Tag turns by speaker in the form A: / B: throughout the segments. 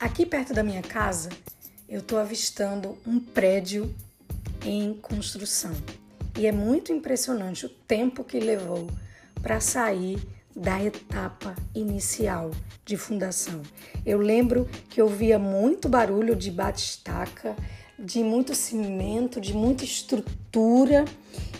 A: Aqui perto da minha casa, eu estou avistando um prédio em construção. E é muito impressionante o tempo que levou para sair da etapa inicial de fundação. Eu lembro que eu via muito barulho de batistaca, de muito cimento, de muita estrutura,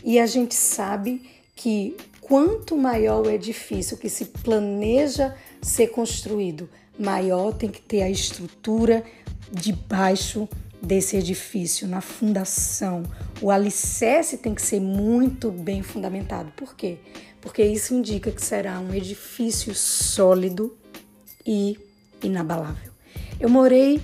A: e a gente sabe que quanto maior o edifício que se planeja ser construído, maior tem que ter a estrutura debaixo desse edifício, na fundação. O alicerce tem que ser muito bem fundamentado. Por quê? Porque isso indica que será um edifício sólido e inabalável. Eu morei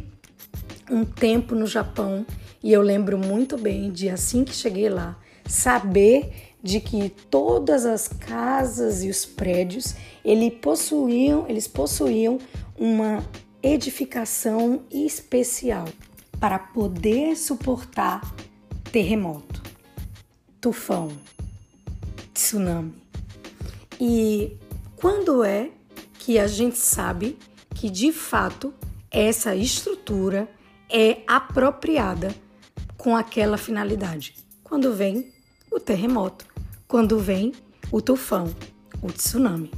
A: um tempo no Japão e eu lembro muito bem de assim que cheguei lá, saber de que todas as casas e os prédios eles possuíam, eles possuíam uma edificação especial para poder suportar terremoto, tufão, tsunami. E quando é que a gente sabe que de fato essa estrutura é apropriada com aquela finalidade? Quando vem o terremoto, quando vem o tufão, o tsunami.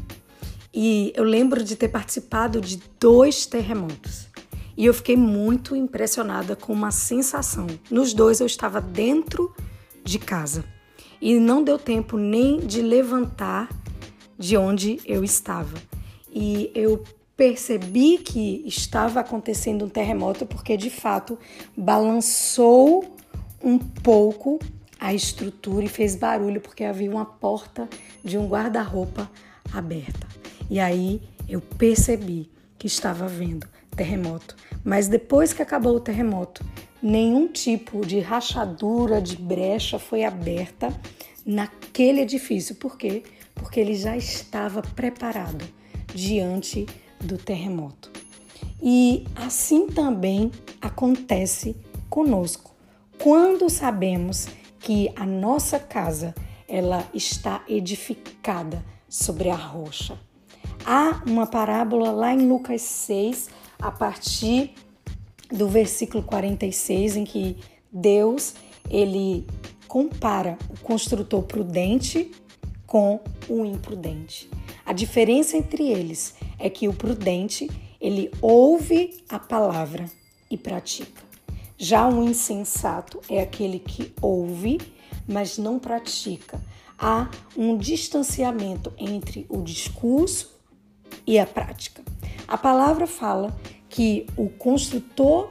A: E eu lembro de ter participado de dois terremotos. E eu fiquei muito impressionada com uma sensação. Nos dois eu estava dentro de casa. E não deu tempo nem de levantar de onde eu estava. E eu percebi que estava acontecendo um terremoto porque de fato balançou um pouco a estrutura e fez barulho porque havia uma porta de um guarda-roupa aberta. E aí eu percebi que estava vendo terremoto. Mas depois que acabou o terremoto, nenhum tipo de rachadura, de brecha foi aberta naquele edifício. Por quê? Porque ele já estava preparado diante do terremoto. E assim também acontece conosco. Quando sabemos que a nossa casa ela está edificada sobre a rocha, Há uma parábola lá em Lucas 6, a partir do versículo 46, em que Deus ele compara o construtor prudente com o imprudente. A diferença entre eles é que o prudente, ele ouve a palavra e pratica. Já o insensato é aquele que ouve, mas não pratica. Há um distanciamento entre o discurso e a prática. A palavra fala que o construtor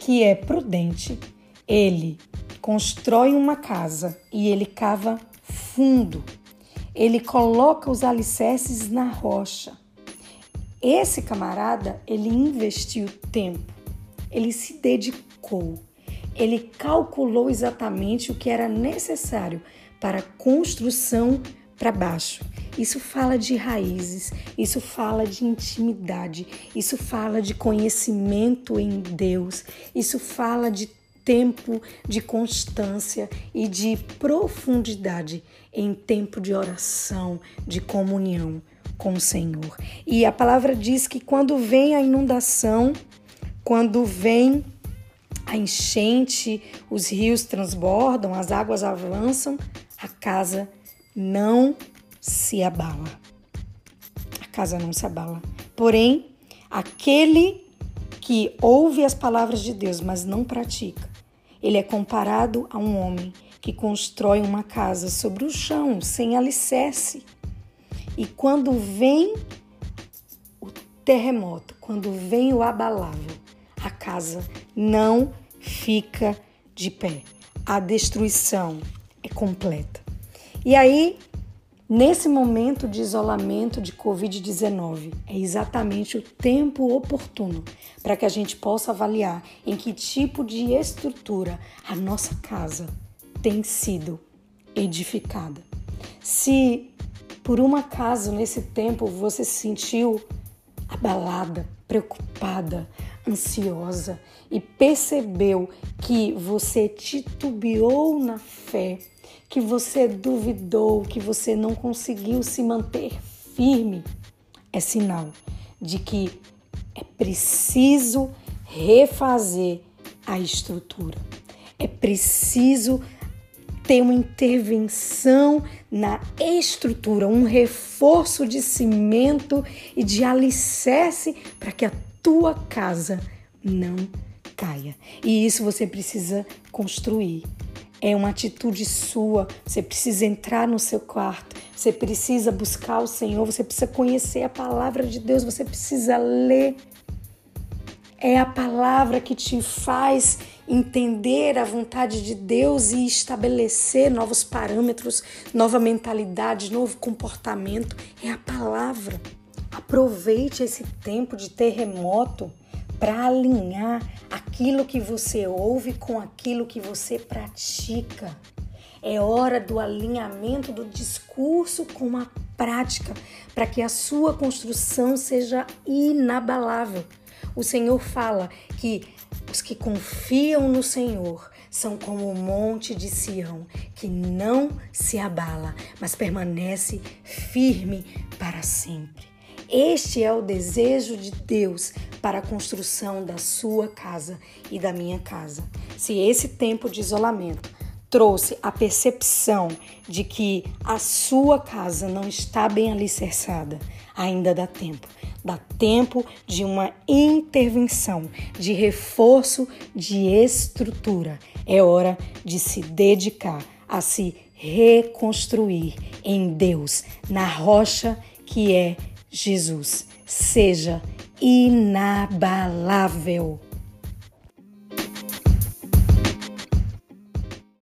A: que é prudente, ele constrói uma casa e ele cava fundo. Ele coloca os alicerces na rocha. Esse camarada, ele investiu tempo, ele se dedicou, ele calculou exatamente o que era necessário para a construção para baixo. Isso fala de raízes, isso fala de intimidade, isso fala de conhecimento em Deus, isso fala de tempo de constância e de profundidade em tempo de oração, de comunhão com o Senhor. E a palavra diz que quando vem a inundação, quando vem a enchente, os rios transbordam, as águas avançam, a casa não se abala. A casa não se abala. Porém, aquele que ouve as palavras de Deus, mas não pratica, ele é comparado a um homem que constrói uma casa sobre o chão, sem alicerce. E quando vem o terremoto, quando vem o abalável, a casa não fica de pé. A destruição é completa. E aí, nesse momento de isolamento de Covid-19, é exatamente o tempo oportuno para que a gente possa avaliar em que tipo de estrutura a nossa casa tem sido edificada. Se por um acaso nesse tempo você se sentiu abalada, preocupada, ansiosa e percebeu que você titubeou na fé, que você duvidou, que você não conseguiu se manter firme, é sinal de que É preciso refazer a estrutura. É preciso ter uma intervenção na estrutura, um reforço de cimento e de alicerce para que a tua casa não caia. E isso você precisa construir. É uma atitude sua. Você precisa entrar no seu quarto, você precisa buscar o Senhor, você precisa conhecer a palavra de Deus, você precisa ler. É a palavra que te faz entender a vontade de Deus e estabelecer novos parâmetros, nova mentalidade, novo comportamento. É a palavra. Aproveite esse tempo de terremoto para alinhar aquilo que você ouve com aquilo que você pratica. É hora do alinhamento do discurso com a prática, para que a sua construção seja inabalável. O Senhor fala que os que confiam no Senhor são como o monte de Sião, que não se abala, mas permanece firme para sempre. Este é o desejo de Deus para a construção da sua casa e da minha casa. Se esse tempo de isolamento trouxe a percepção de que a sua casa não está bem alicerçada, ainda dá tempo. Dá tempo de uma intervenção, de reforço, de estrutura. É hora de se dedicar a se reconstruir em Deus, na rocha que é Jesus. Seja inabalável.